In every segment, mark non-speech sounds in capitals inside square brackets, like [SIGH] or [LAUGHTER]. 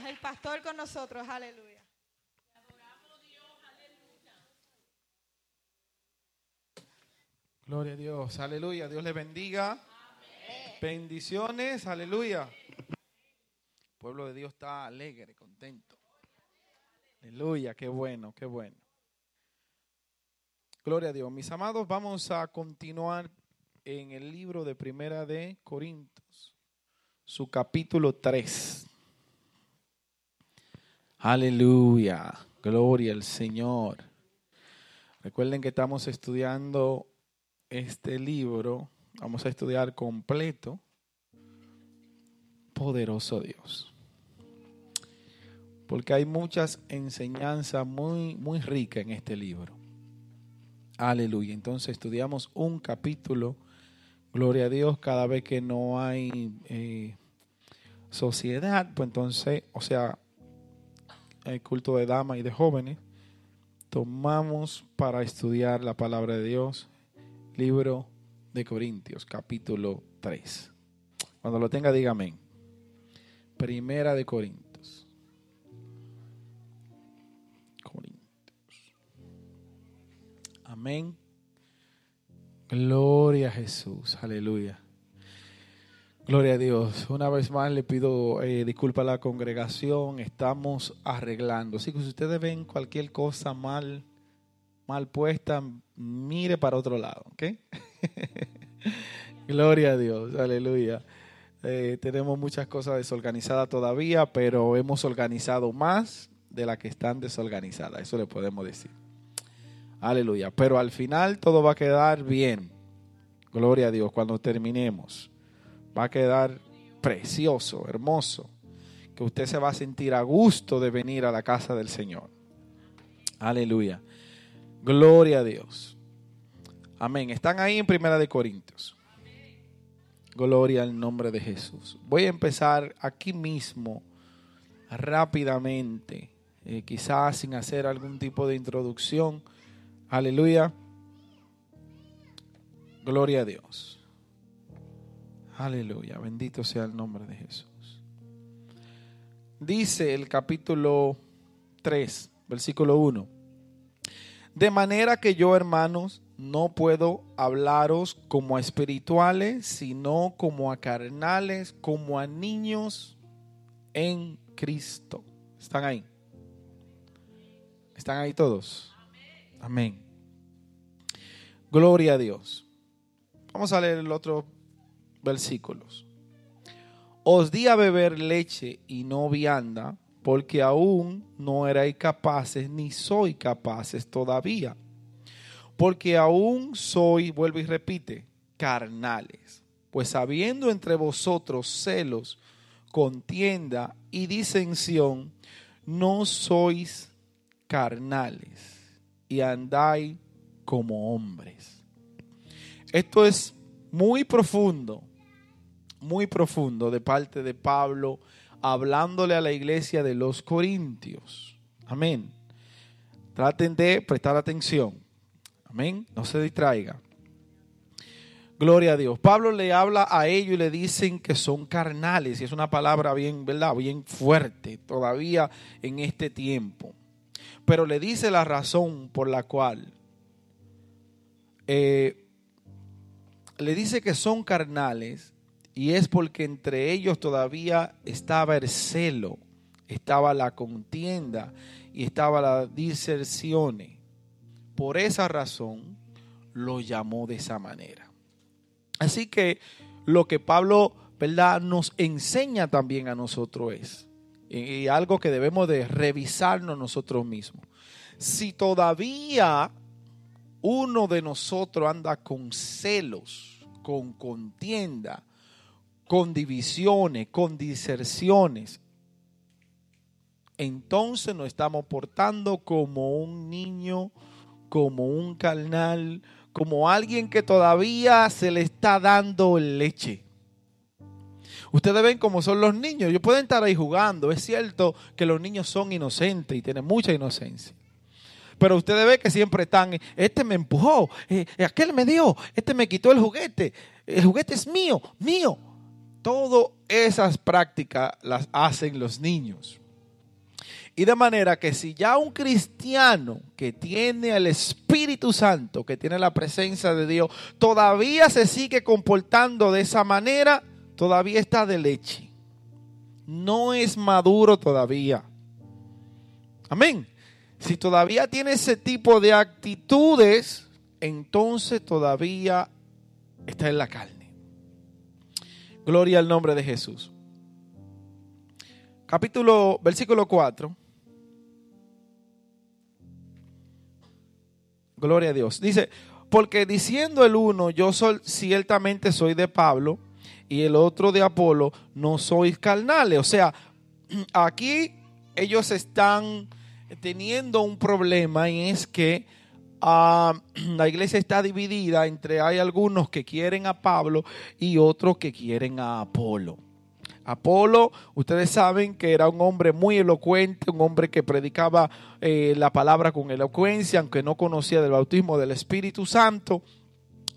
El pastor con nosotros, aleluya. Gloria a Dios, aleluya. Dios le bendiga. Bendiciones, aleluya. El pueblo de Dios está alegre, contento. Aleluya, qué bueno, qué bueno. Gloria a Dios. Mis amados, vamos a continuar en el libro de Primera de Corintios, su capítulo 3. Aleluya, gloria al Señor. Recuerden que estamos estudiando este libro, vamos a estudiar completo, poderoso Dios. Porque hay muchas enseñanzas muy, muy ricas en este libro. Aleluya. Entonces estudiamos un capítulo, gloria a Dios, cada vez que no hay eh, sociedad, pues entonces, o sea, el culto de damas y de jóvenes, tomamos para estudiar la palabra de Dios, libro de Corintios, capítulo 3. Cuando lo tenga, dígame. Primera de Corintios. Corintios. Amén. Gloria a Jesús. Aleluya. Gloria a Dios. Una vez más le pido eh, disculpa a la congregación. Estamos arreglando. Así que si ustedes ven cualquier cosa mal, mal puesta, mire para otro lado. [LAUGHS] Gloria a Dios. Aleluya. Eh, tenemos muchas cosas desorganizadas todavía, pero hemos organizado más de las que están desorganizadas. Eso le podemos decir. Aleluya. Pero al final todo va a quedar bien. Gloria a Dios. Cuando terminemos, va a quedar precioso, hermoso. Que usted se va a sentir a gusto de venir a la casa del Señor. Aleluya. Gloria a Dios. Amén. Están ahí en Primera de Corintios. Gloria al nombre de Jesús. Voy a empezar aquí mismo rápidamente, eh, quizás sin hacer algún tipo de introducción. Aleluya. Gloria a Dios. Aleluya. Bendito sea el nombre de Jesús. Dice el capítulo 3, versículo 1. De manera que yo, hermanos, no puedo hablaros como a espirituales, sino como a carnales, como a niños en Cristo. ¿Están ahí? ¿Están ahí todos? Amén. Gloria a Dios. Vamos a leer el otro versículos. Os di a beber leche y no vianda, porque aún no erais capaces, ni soy capaces todavía porque aún soy, vuelve y repite, carnales. Pues habiendo entre vosotros celos, contienda y disensión, no sois carnales y andáis como hombres. Esto es muy profundo, muy profundo de parte de Pablo, hablándole a la iglesia de los Corintios. Amén. Traten de prestar atención. Amén. No se distraiga. Gloria a Dios. Pablo le habla a ellos y le dicen que son carnales. Y es una palabra bien, ¿verdad? Bien fuerte todavía en este tiempo. Pero le dice la razón por la cual. Eh, le dice que son carnales y es porque entre ellos todavía estaba el celo, estaba la contienda y estaba la diserción. Por esa razón lo llamó de esa manera. Así que lo que Pablo, ¿verdad?, nos enseña también a nosotros es, y algo que debemos de revisarnos nosotros mismos. Si todavía uno de nosotros anda con celos, con contienda, con divisiones, con diserciones, entonces nos estamos portando como un niño como un carnal, como alguien que todavía se le está dando leche. Ustedes ven cómo son los niños. Ellos pueden estar ahí jugando. Es cierto que los niños son inocentes y tienen mucha inocencia. Pero ustedes ven que siempre están, este me empujó, eh, aquel me dio, este me quitó el juguete, el juguete es mío, mío. Todas esas prácticas las hacen los niños. Y de manera que si ya un cristiano que tiene el Espíritu Santo, que tiene la presencia de Dios, todavía se sigue comportando de esa manera, todavía está de leche. No es maduro todavía. Amén. Si todavía tiene ese tipo de actitudes, entonces todavía está en la carne. Gloria al nombre de Jesús. Capítulo, versículo 4. Gloria a Dios. Dice, porque diciendo el uno, yo soy, ciertamente soy de Pablo, y el otro de Apolo, no sois carnales. O sea, [CLEARS THROAT] aquí ellos están teniendo un problema y es que [CLEARS THROAT] la iglesia está dividida entre hay algunos que quieren a Pablo y otros que quieren a Apolo. Apolo, ustedes saben que era un hombre muy elocuente, un hombre que predicaba eh, la palabra con elocuencia, aunque no conocía del bautismo del Espíritu Santo.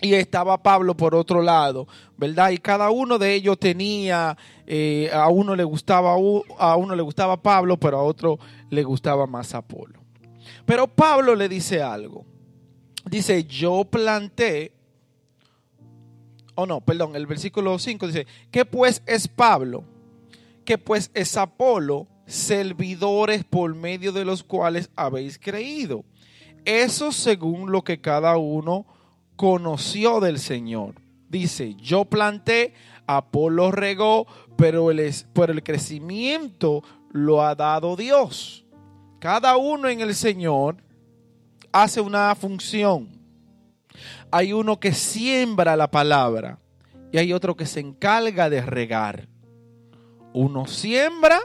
Y estaba Pablo por otro lado, ¿verdad? Y cada uno de ellos tenía, eh, a uno le gustaba, a uno le gustaba Pablo, pero a otro le gustaba más Apolo. Pero Pablo le dice algo. Dice, yo planté oh no, perdón, el versículo 5 dice, ¿qué pues es Pablo? ¿Qué pues es Apolo? Servidores por medio de los cuales habéis creído. Eso según lo que cada uno conoció del Señor. Dice, yo planté, Apolo regó, pero el, por el crecimiento lo ha dado Dios. Cada uno en el Señor hace una función hay uno que siembra la palabra y hay otro que se encarga de regar. Uno siembra,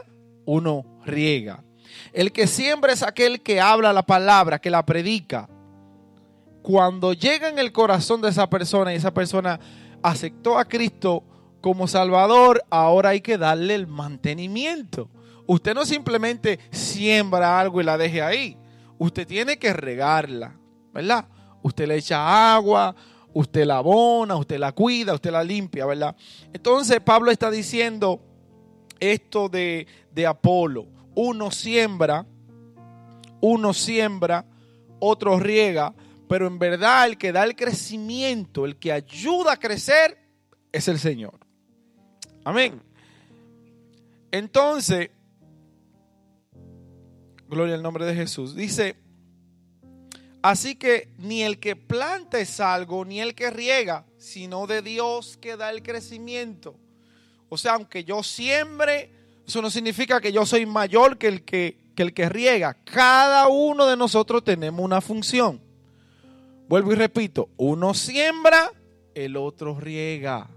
uno riega. El que siembra es aquel que habla la palabra, que la predica. Cuando llega en el corazón de esa persona y esa persona aceptó a Cristo como Salvador, ahora hay que darle el mantenimiento. Usted no simplemente siembra algo y la deje ahí. Usted tiene que regarla, ¿verdad? usted le echa agua, usted la abona, usted la cuida, usted la limpia, ¿verdad? Entonces Pablo está diciendo esto de, de Apolo. Uno siembra, uno siembra, otro riega, pero en verdad el que da el crecimiento, el que ayuda a crecer, es el Señor. Amén. Entonces, gloria al nombre de Jesús. Dice Así que ni el que planta es algo, ni el que riega, sino de Dios que da el crecimiento. O sea, aunque yo siembre, eso no significa que yo soy mayor que el que, el que riega. Cada uno de nosotros tenemos una función. Vuelvo y repito, uno siembra, el otro riega.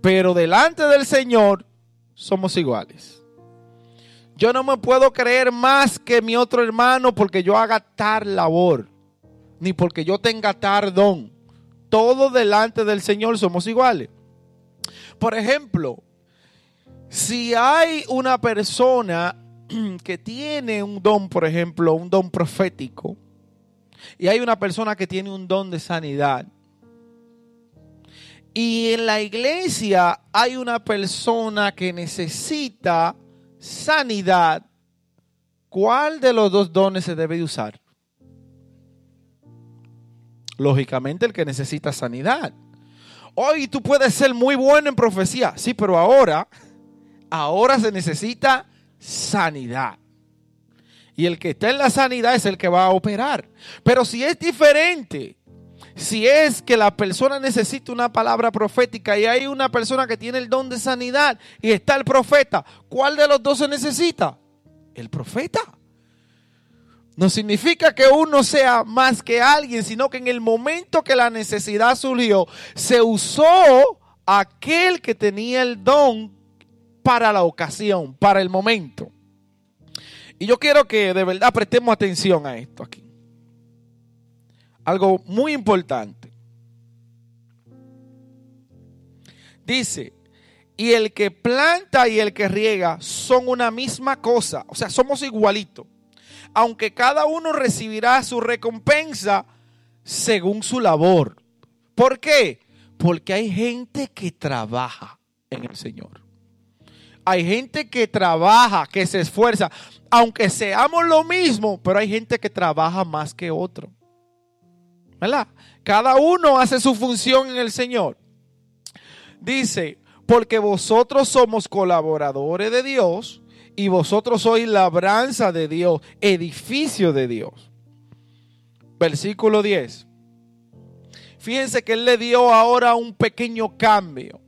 Pero delante del Señor somos iguales. Yo no me puedo creer más que mi otro hermano porque yo haga tal labor ni porque yo tenga tardón. Todo delante del Señor somos iguales. Por ejemplo, si hay una persona [CLEARS THROAT] que tiene un don, por ejemplo, un don profético, y hay una persona que tiene un don de sanidad, y en la iglesia hay una persona que necesita sanidad, ¿cuál de los dos dones se debe usar? lógicamente el que necesita sanidad. Hoy tú puedes ser muy bueno en profecía, sí, pero ahora, ahora se necesita sanidad. Y el que está en la sanidad es el que va a operar. Pero si es diferente, si es que la persona necesita una palabra profética y hay una persona que tiene el don de sanidad y está el profeta, ¿cuál de los dos se necesita? El profeta. No significa que uno sea más que alguien, sino que en el momento que la necesidad surgió, se usó aquel que tenía el don para la ocasión, para el momento. Y yo quiero que de verdad prestemos atención a esto aquí. Algo muy importante. Dice, y el que planta y el que riega son una misma cosa, o sea, somos igualitos aunque cada uno recibirá su recompensa según su labor. ¿Por qué? Porque hay gente que trabaja en el Señor. Hay gente que trabaja, que se esfuerza. aunque seamos lo mismo, pero hay gente que trabaja más que otro. ¿Verdad? Cada uno hace su función en el Señor. Dice, porque vosotros somos colaboradores de Dios y vosotros sois labranza de Dios, edificio de Dios. Versículo 10. Fíjense que él le dio ahora un pequeño cambio.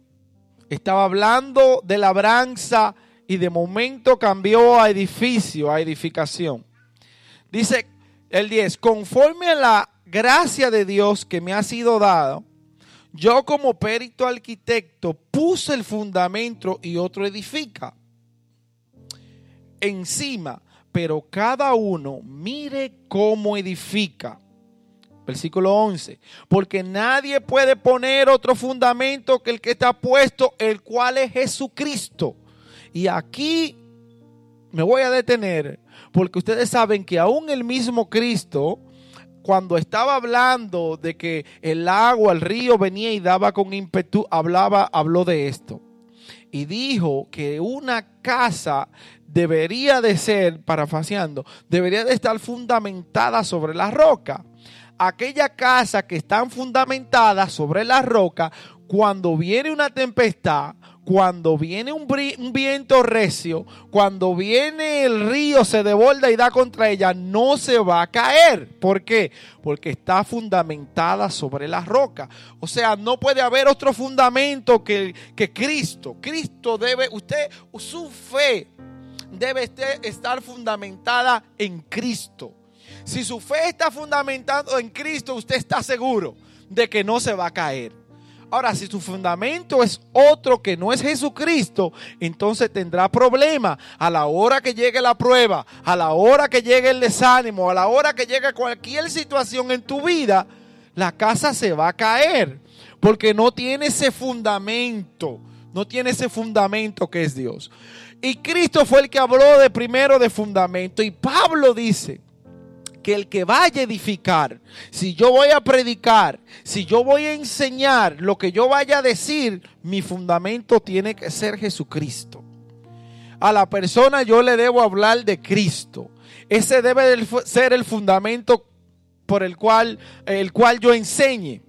Estaba hablando de labranza y de momento cambió a edificio, a edificación. Dice el 10, conforme a la gracia de Dios que me ha sido dado, yo como perito arquitecto puse el fundamento y otro edifica encima, pero cada uno mire cómo edifica. Versículo 11. Porque nadie puede poner otro fundamento que el que está puesto, el cual es Jesucristo. Y aquí me voy a detener, porque ustedes saben que aún el mismo Cristo, cuando estaba hablando de que el agua, el río venía y daba con ímpetu, hablaba, habló de esto. Y dijo que una casa debería de ser, parafaseando, debería de estar fundamentada sobre la roca. Aquella casa que están fundamentadas sobre la roca, cuando viene una tempestad, cuando viene un, viento recio, cuando viene el río, se deborda y da contra ella, no se va a caer. ¿Por qué? Porque está fundamentada sobre la roca. O sea, no puede haber otro fundamento que, que Cristo. Cristo debe, usted, su fe debe estar fundamentada en Cristo. Si su fe está fundamentada en Cristo, usted está seguro de que no se va a caer. Ahora, si su fundamento es otro que no es Jesucristo, entonces tendrá problema a la hora que llegue la prueba, a la hora que llegue el desánimo, a la hora que llegue cualquier situación en tu vida, la casa se va a caer porque no tiene ese fundamento, no tiene ese fundamento que es Dios. Y Cristo fue el que habló de primero de fundamento. Y Pablo dice que el que vaya a edificar, si yo voy a predicar, si yo voy a enseñar lo que yo vaya a decir, mi fundamento tiene que ser Jesucristo. A la persona yo le debo hablar de Cristo. Ese debe ser el fundamento por el cual, el cual yo enseñe.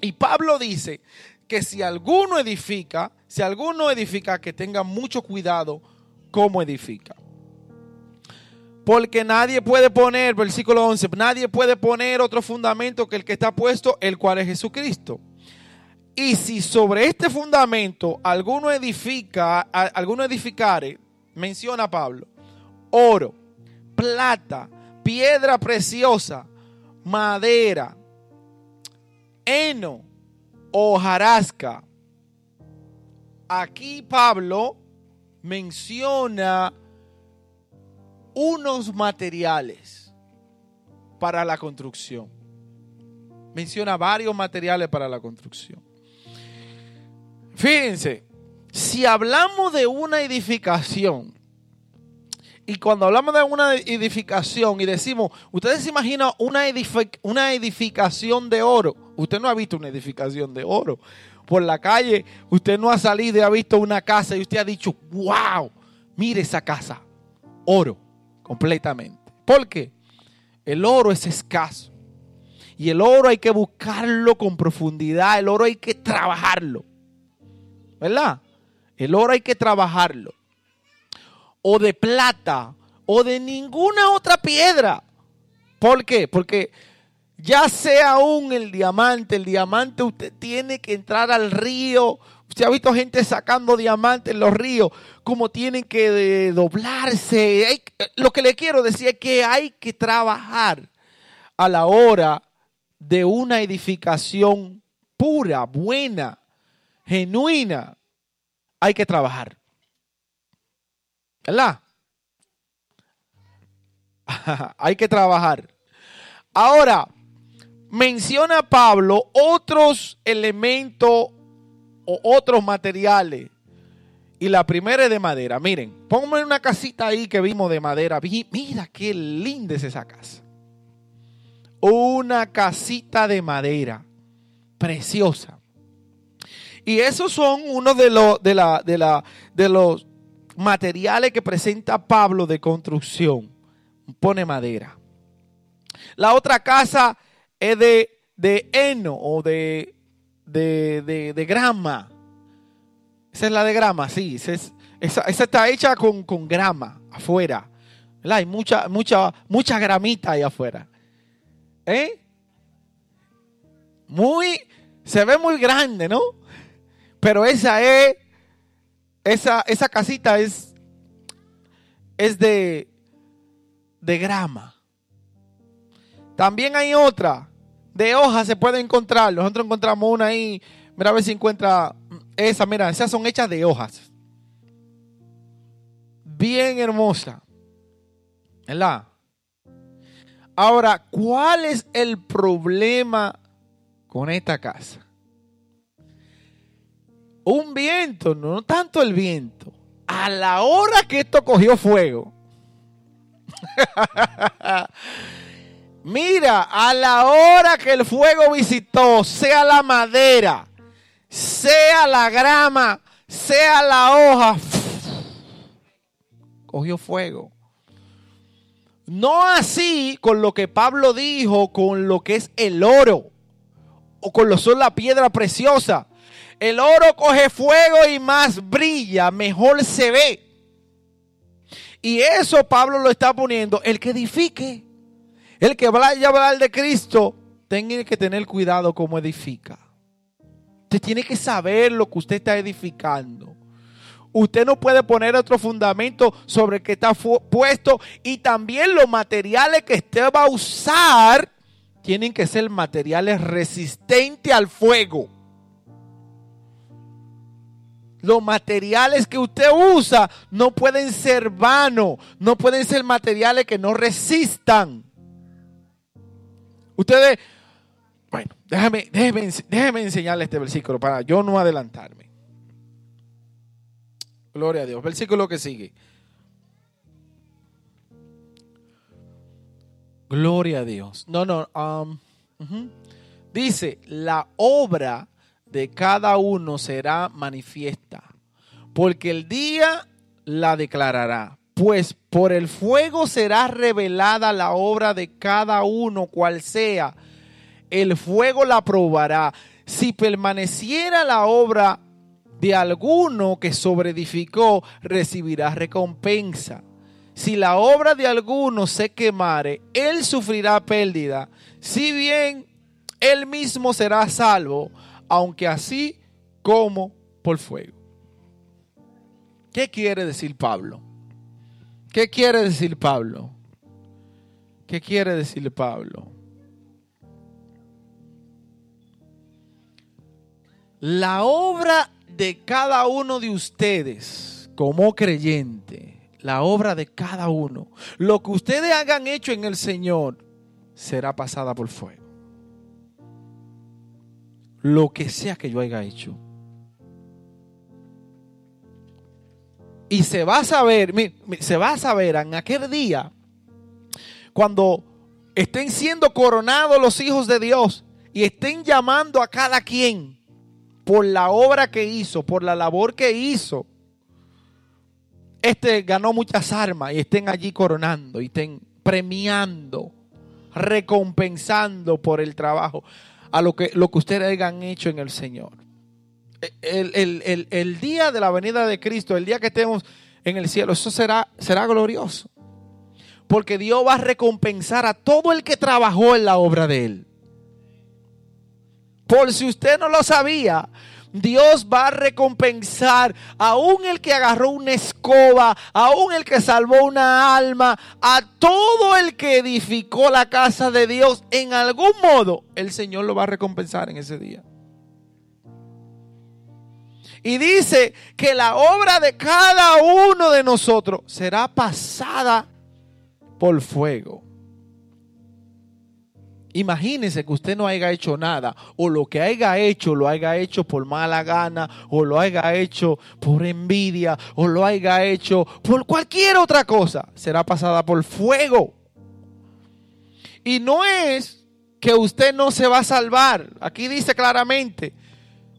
Y Pablo dice que si alguno edifica, si alguno edifica, que tenga mucho cuidado cómo edifica. Porque nadie puede poner, versículo 11, nadie puede poner otro fundamento que el que está puesto, el cual es Jesucristo. Y si sobre este fundamento alguno edifica, alguno edificare, menciona Pablo, oro, plata, piedra preciosa, madera, heno, hojarasca, aquí Pablo menciona unos materiales para la construcción. Menciona varios materiales para la construcción. Fíjense, si hablamos de una edificación, y cuando hablamos de una edificación y decimos, ustedes se imaginan una, una edificación de oro. Usted no ha visto una edificación de oro por la calle, usted no ha salido y ha visto una casa y usted ha dicho, wow, mire esa casa, oro, completamente. ¿Por qué? El oro es escaso. Y el oro hay que buscarlo con profundidad, el oro hay que trabajarlo. ¿Verdad? El oro hay que trabajarlo. O de plata, o de ninguna otra piedra. ¿Por qué? Porque ya sea aún el diamante, el diamante usted tiene que entrar al río. Usted ha visto gente sacando diamantes en los ríos, como tienen que doblarse. lo que le quiero decir es que hay que trabajar a la hora de una edificación pura, buena, genuina. Hay que trabajar. ¿Verdad? [LAUGHS] hay que trabajar. Ahora, menciona Pablo otros elementos o otros materiales. Y la primera es de madera. Miren, pónganme una casita ahí que vimos de madera. Mira qué linda es esa casa. Una casita de madera. Preciosa. Y esos son uno de los, de la, de la, de los materiales que presenta Pablo de construcción. Pone madera. La otra casa es de, de heno o de, de, de, grama. Esa es la de grama, sí. Esa, esa, está hecha con, con grama afuera. Hay mucha, mucha, mucha gramita ahí afuera. ¿Eh? Muy, se ve muy grande, ¿no? Pero esa es, esa, esa casita es, es de, de grama. También hay otra, de hojas se puede encontrar. Nosotros encontramos una ahí, mira a ver si encuentra esa, mira, esas son hechas de hojas. Bien hermosa. ¿Verdad? Ahora, ¿cuál es el problema con esta casa? Un viento, no tanto el viento. A la hora que esto cogió fuego. [LAUGHS] [LAUGHS] Mira, a la hora que el fuego visitó, sea la madera, sea la grama, sea la hoja, [SNIFFS] cogió fuego. No así con lo que Pablo dijo, con lo que es el oro o con lo que son la piedra preciosa. El oro coge fuego y más brilla, mejor se ve. Y eso Pablo lo está poniendo. El que edifique, el que vaya a hablar de Cristo, tiene que tener cuidado como edifica. Usted tiene que saber lo que usted está edificando. Usted no puede poner otro fundamento sobre el que está puesto y también los materiales que usted va a usar tienen que ser materiales resistentes al fuego. Los materiales que usted usa no pueden ser vanos, no pueden ser materiales que no resistan. Ustedes, bueno, déjame, déjeme enseñarle este versículo para yo no adelantarme. Gloria a Dios. Versículo que sigue. Gloria a Dios. No, no. Um, Dice, la obra de cada uno será manifiesta, porque el día la declarará. Pues por el fuego será revelada la obra de cada uno, cual sea. El fuego la probará. Si permaneciera la obra de alguno que sobreedificó, recibirá recompensa. Si la obra de alguno se quemare, él sufrirá pérdida. Si bien él mismo será salvo, aunque así como por fuego. ¿Qué quiere decir Pablo? ¿Qué quiere decir Pablo? ¿Qué quiere decir Pablo? La obra de cada uno de ustedes como creyente, la obra de cada uno, lo que ustedes hagan hecho en el Señor, será pasada por fuego. Lo que sea que yo haya hecho. Y se va a saber, se va a saber en aquel día, cuando estén siendo coronados los hijos de Dios y estén llamando a cada quien por la obra que hizo, por la labor que hizo. Este ganó muchas armas y estén allí coronando y estén premiando, recompensando por el trabajo a lo que, lo que ustedes hayan hecho en el Señor el, día de la venida de Cristo, el día que estemos en el cielo, eso será, será glorioso. Porque Dios va a recompensar a todo el que trabajó en la obra de Él. Por si usted no lo sabía, Dios va a recompensar aún el que agarró una escoba, aún el que salvó una alma, a todo el que edificó la casa de Dios. En algún modo, el Señor lo va a recompensar en ese día. Y dice que la obra de cada uno de nosotros será pasada por fuego. Imagínese que usted no haya hecho nada, o lo que haya hecho lo haya hecho por mala gana, o lo haya hecho por envidia, o lo haya hecho por cualquier otra cosa. Será pasada por fuego. Y no es que usted no se va a salvar. Aquí dice claramente,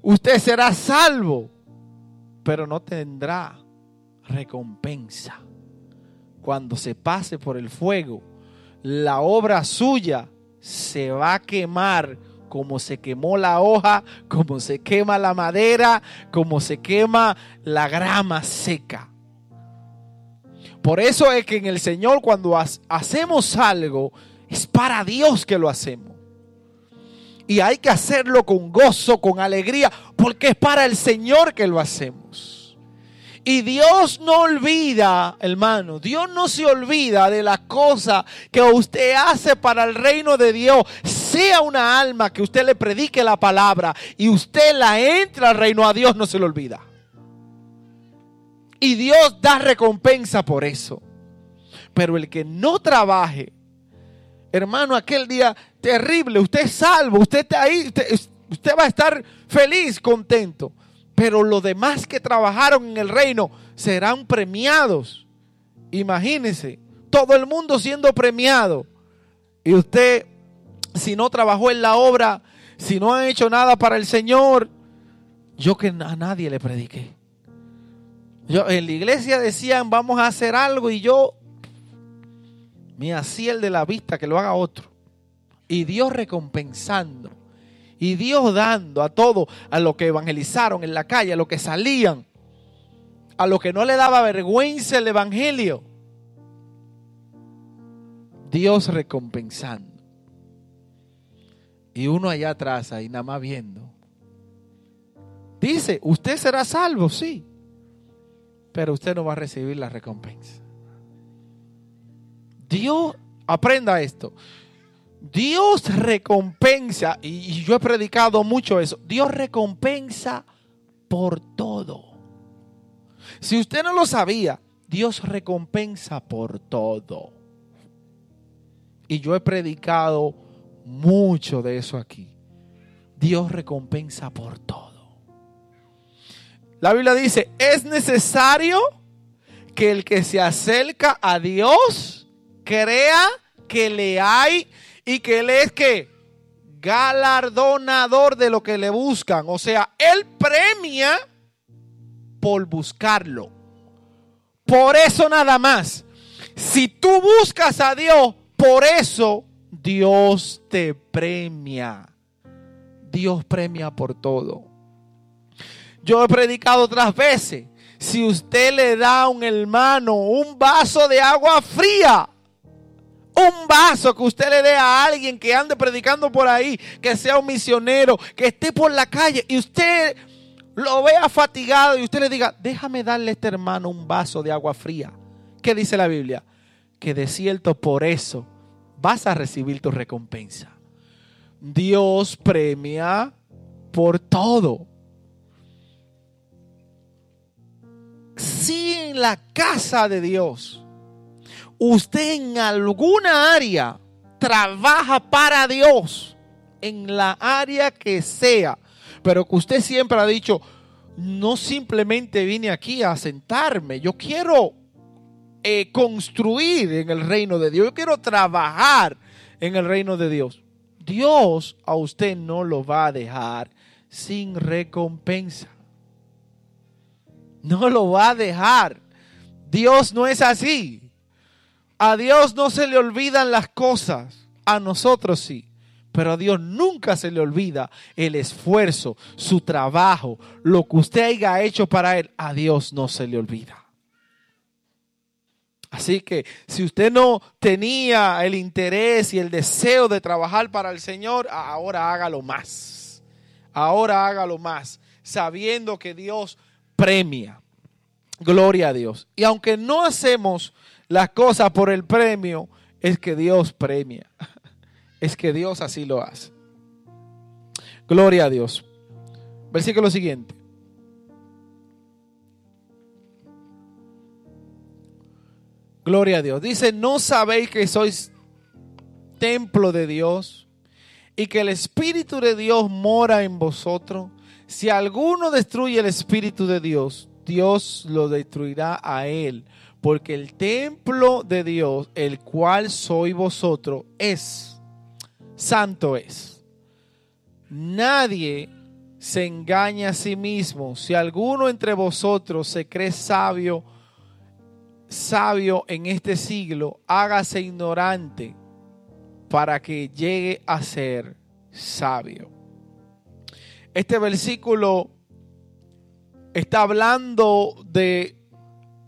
usted será salvo, pero no tendrá recompensa. Cuando se pase por el fuego, la obra suya se va a quemar como se quemó la hoja, como se quema la madera, como se quema la grama seca. Por eso es que en el Señor cuando hacemos algo, es para Dios que lo hacemos. Y hay que hacerlo con gozo, con alegría, porque es para el Señor que lo hacemos. Y Dios no olvida, hermano, Dios no se olvida de las cosas que usted hace para el reino de Dios. Sea una alma que usted le predique la palabra y usted la entra al reino, a Dios no se le olvida. Y Dios da recompensa por eso. Pero el que no trabaje, hermano, aquel día terrible, usted es salvo, usted está ahí, usted, va a estar feliz, contento pero los demás que trabajaron en el reino serán premiados. Imagínense, todo el mundo siendo premiado. Y usted, si no trabajó en la obra, si no ha hecho nada para el Señor, yo que a nadie le prediqué. Yo, en la iglesia decían, vamos a hacer algo y yo me hacía el de la vista que lo haga otro. Y Dios recompensando. Y Dios dando a todo, a los que evangelizaron en la calle, a los que salían, a los que no le daba vergüenza el evangelio. Dios recompensando. Y uno allá atrás, ahí nada más viendo. Dice, usted será salvo, sí, pero usted no va a recibir la recompensa. Dios, aprenda esto. Dios recompensa, y yo he predicado mucho eso, Dios recompensa por todo. Si usted no lo sabía, Dios recompensa por todo. Y yo he predicado mucho de eso aquí. Dios recompensa por todo. La Biblia dice, es necesario que el que se acerca a Dios crea que le hay y que Él es que galardonador de lo que le buscan. O sea, Él premia por buscarlo. Por eso nada más. Si tú buscas a Dios, por eso Dios te premia. Dios premia por todo. Yo he predicado otras veces. Si usted le da a un hermano un vaso de agua fría, un vaso que usted le dé a alguien que ande predicando por ahí, que sea un misionero, que esté por la calle y usted lo vea fatigado y usted le diga, déjame darle a este hermano un vaso de agua fría. ¿Qué dice la Biblia? Que de cierto por eso vas a recibir tu recompensa. Dios premia por todo. Si en la casa de Dios usted en alguna área trabaja para Dios, en la área que sea, pero que usted siempre ha dicho, no simplemente vine aquí a sentarme, yo quiero eh, construir en el reino de Dios, yo quiero trabajar en el reino de Dios. Dios a usted no lo va a dejar sin recompensa. No lo va a dejar. Dios no es así. A Dios no se le olvidan las cosas, a nosotros sí. Pero a Dios nunca se le olvida el esfuerzo, su trabajo, lo que usted haya hecho para Él. A Dios no se le olvida. Así que si usted no tenía el interés y el deseo de trabajar para el Señor, ahora hágalo más. Ahora hágalo más, sabiendo que Dios premia. Gloria a Dios. Y aunque no hacemos las cosas por el premio, es que Dios premia. [LAUGHS] Es que Dios así lo hace. Gloria a Dios. Versículo siguiente. Gloria a Dios. Dice, ¿no sabéis que sois templo de Dios y que el Espíritu de Dios mora en vosotros? Si alguno destruye el Espíritu de Dios, Dios lo destruirá a él porque el templo de Dios, el cual soy vosotros, es, santo es. Nadie se engaña a sí mismo. Si alguno entre vosotros se cree sabio, sabio en este siglo, hágase ignorante para que llegue a ser sabio. Este versículo está hablando de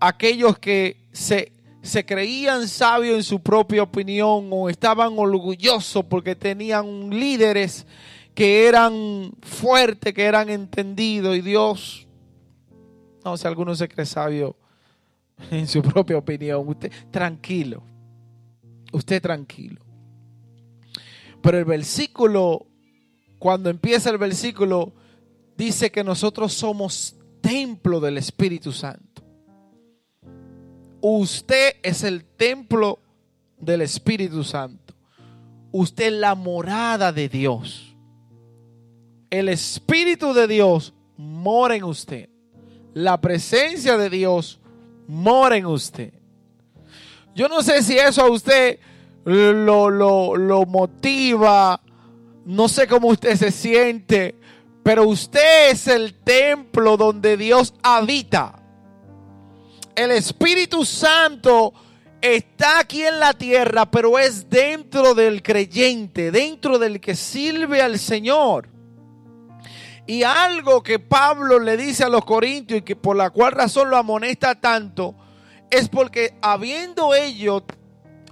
aquellos que se, se creían sabios en su propia opinión o estaban orgullosos porque tenían líderes que eran fuertes, que eran entendidos y Dios, no si alguno se cree sabio [LAUGHS] en su propia opinión, usted tranquilo, usted tranquilo. Pero el versículo, cuando empieza el versículo, dice que nosotros somos templo del Espíritu Santo. Usted es el templo del Espíritu Santo. Usted es la morada de Dios. El Espíritu de Dios mora en usted. La presencia de Dios mora en usted. Yo no sé si eso a usted lo, lo, lo motiva, no sé cómo usted se siente, pero usted es el templo donde Dios habita. El Espíritu Santo está aquí en la tierra, pero es dentro del creyente, dentro del que sirve al Señor. Y algo que Pablo le dice a los corintios y que por la cual razón lo amonesta tanto, es porque habiendo ellos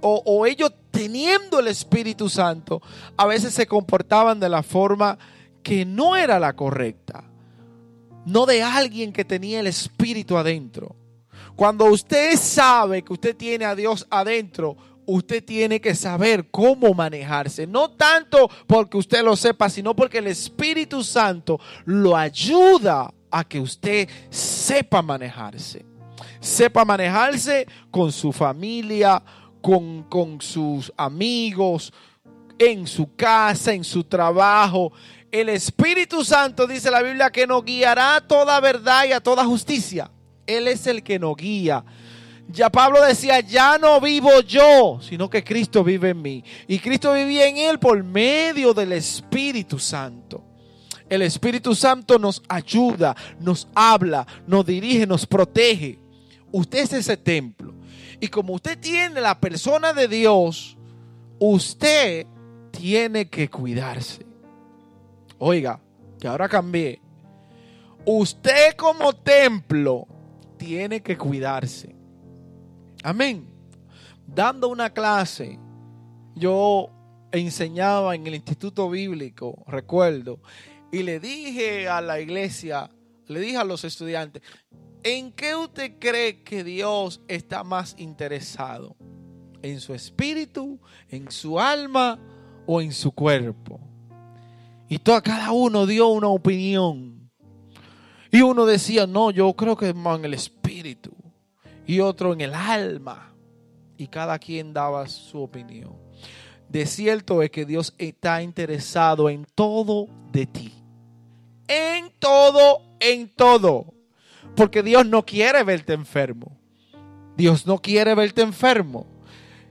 o, o ellos teniendo el Espíritu Santo, a veces se comportaban de la forma que no era la correcta. No de alguien que tenía el Espíritu adentro. Cuando usted sabe que usted tiene a Dios adentro, usted tiene que saber cómo manejarse. No tanto porque usted lo sepa, sino porque el Espíritu Santo lo ayuda a que usted sepa manejarse. Sepa manejarse con su familia, con, con sus amigos, en su casa, en su trabajo. El Espíritu Santo, dice la Biblia, que nos guiará a toda verdad y a toda justicia. Él es el que nos guía. Ya Pablo decía, ya no vivo yo, sino que Cristo vive en mí. Y Cristo vivía en él por medio del Espíritu Santo. El Espíritu Santo nos ayuda, nos habla, nos dirige, nos protege. Usted es ese templo. Y como usted tiene la persona de Dios, usted tiene que cuidarse. Oiga, que ahora cambié. Usted como templo tiene que cuidarse. Amén. Dando una clase, yo enseñaba en el Instituto Bíblico, recuerdo, y le dije a la iglesia, le dije a los estudiantes, ¿en qué usted cree que Dios está más interesado? ¿En su espíritu, en su alma o en su cuerpo? Y todo, cada uno dio una opinión. Y uno decía, no, yo creo que más en el espíritu. Y otro en el alma. Y cada quien daba su opinión. De cierto es que Dios está interesado en todo de ti. En todo, en todo. Porque Dios no quiere verte enfermo. Dios no quiere verte enfermo.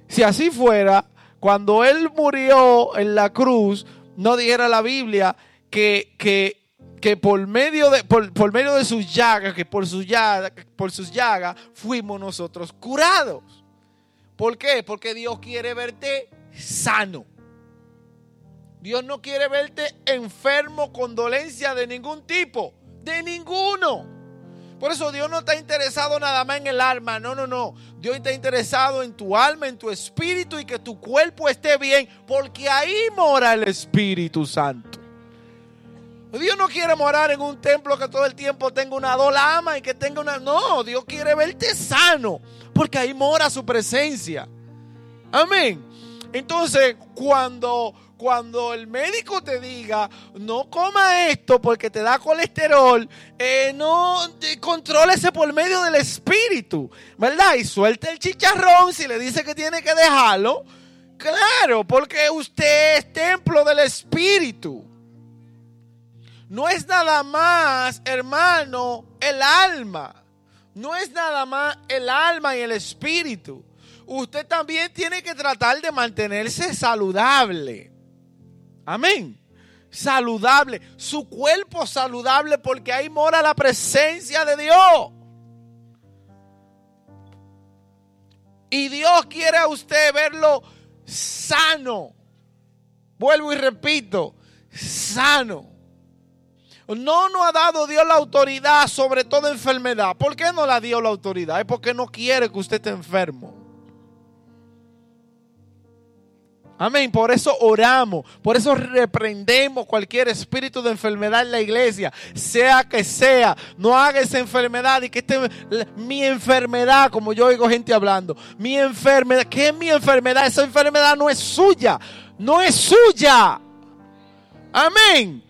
Si así fuera, cuando Él murió en la cruz, no dijera la Biblia que, que, por, medio de, por, medio de sus llagas, que por sus llagas, por sus llagas fuimos nosotros curados. ¿Por qué? Porque Dios quiere verte sano. Dios no quiere verte enfermo con dolencia de ningún tipo, de ninguno. Por eso Dios no está interesado nada más en el alma, no, no, no. Dios está interesado en tu alma, en tu espíritu y que tu cuerpo esté bien, porque ahí mora el Espíritu Santo. Dios no quiere morar en un templo que todo el tiempo tenga una dolama y que tenga una... No, Dios quiere verte sano, porque ahí mora su presencia. Amén. Entonces, cuando cuando el médico te diga, no coma esto porque te da colesterol, eh, no contrólese por medio del espíritu, ¿verdad? Y suelte el chicharrón si le dice que tiene que dejarlo. Claro, porque usted es templo del espíritu. No es nada más, hermano, el alma. No es nada más el alma y el espíritu. Usted también tiene que tratar de mantenerse saludable. Amén. Saludable. Su cuerpo saludable porque ahí mora la presencia de Dios. Y Dios quiere a usted verlo sano. Vuelvo y repito, sano. No nos ha dado Dios la autoridad sobre toda enfermedad. ¿Por qué no la dio la autoridad? Es porque no quiere que usted esté enfermo. Amén. Por eso oramos. Por eso reprendemos cualquier espíritu de enfermedad en la iglesia. Sea que sea. No haga esa enfermedad y que esté mi enfermedad, como yo oigo gente hablando. Mi enfermedad. ¿Qué es mi enfermedad? Esa enfermedad no es suya. No es suya. Amén.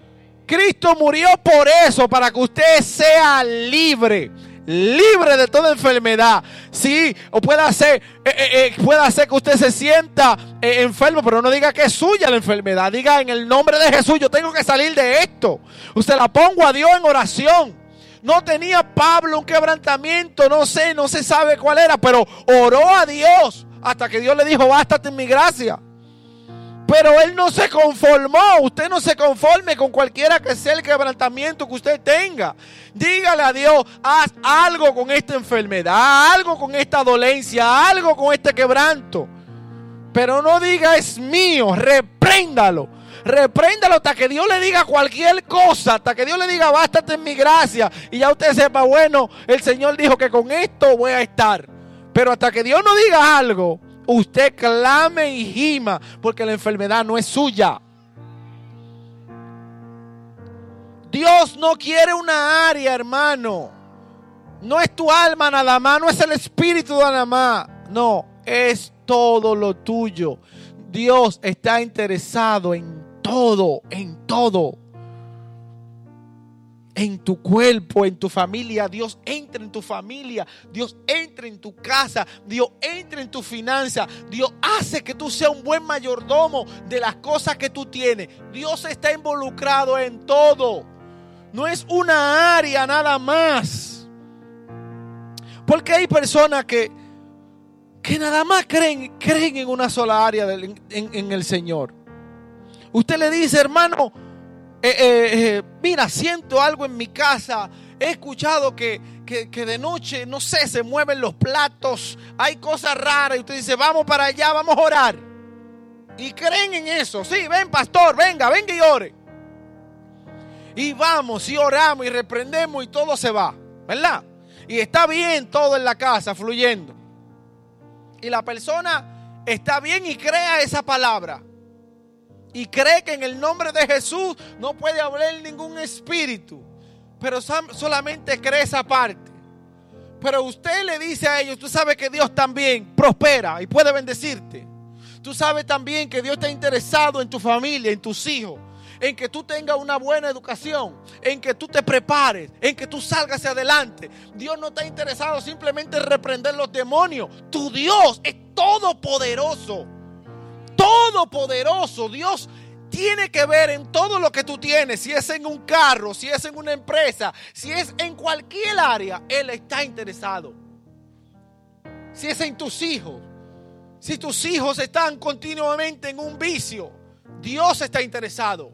Cristo murió por eso, para que usted sea libre libre de toda enfermedad. Sí, o puede hacer, eh, eh, eh, puede hacer que usted se sienta enfermo, pero no diga que es suya la enfermedad. Diga en el nombre de Jesús, yo tengo que salir de esto. Usted la pongo a Dios en oración. No tenía Pablo un quebrantamiento, no sé, no se sabe cuál era, pero oró a Dios hasta que Dios le dijo, bástate en mi gracia. Pero él no se conformó. Usted no se conforme con cualquiera que sea el quebrantamiento que usted tenga. Dígale a Dios, haz algo con esta enfermedad, algo con esta dolencia, algo con este quebranto. Pero no diga es mío, repréndalo. Repréndalo hasta que Dios le diga cualquier cosa, hasta que Dios le diga, bástate en mi gracia. Y ya usted sepa, bueno, el Señor dijo que con esto voy a estar. Pero hasta que Dios no diga algo, usted clame y gima, porque la enfermedad no es suya. Dios no quiere una área, hermano. No es tu alma nada más, no es el espíritu nada más. No, es todo lo tuyo. Dios está interesado en todo, en todo en tu cuerpo, en tu familia. Dios entra en tu familia. Dios entra en tu casa. Dios entra en tu finanza. Dios hace que tú seas un buen mayordomo de las cosas que tú tienes. Dios está involucrado en todo. No es una área nada más. Porque hay personas que, que nada más creen, creen en una sola área en, en el Señor. Usted le dice, hermano, eh, eh, eh, mira, siento algo en mi casa. He escuchado que, de noche, no sé, se mueven los platos. Hay cosas raras. Y usted dice, vamos para allá, vamos a orar. Y creen en eso. Sí, ven, pastor, venga, venga y ore. Y vamos y oramos y reprendemos y todo se va. ¿Verdad? Y está bien todo en la casa fluyendo. Y la persona está bien y crea esa palabra y cree que en el nombre de Jesús no puede hablar ningún espíritu, pero solamente cree esa parte. Pero usted le dice a ellos, tú sabes que Dios también prospera y puede bendecirte. Tú sabes también que Dios está interesado en tu familia, en tus hijos, en que tú tengas una buena educación, en que tú te prepares, en que tú salgas hacia adelante. Dios no está interesado simplemente en reprender los demonios. Tu Dios es todopoderoso todopoderoso. Dios tiene que ver en todo lo que tú tienes, si es en un carro, si es en una empresa, si es en cualquier área, Él está interesado. Si es en tus hijos, si tus hijos están continuamente en un vicio, Dios está interesado.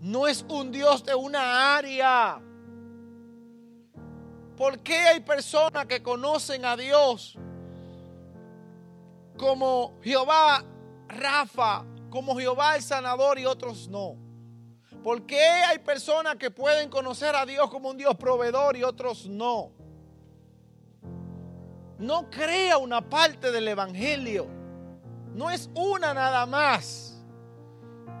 No es un Dios de una área. ¿Por qué hay personas que conocen a Dios como Jehová Rafa, como Jehová el sanador y otros no? ¿Por qué hay personas que pueden conocer a Dios como un Dios proveedor y otros no? No crea una parte del Evangelio. No es una nada más.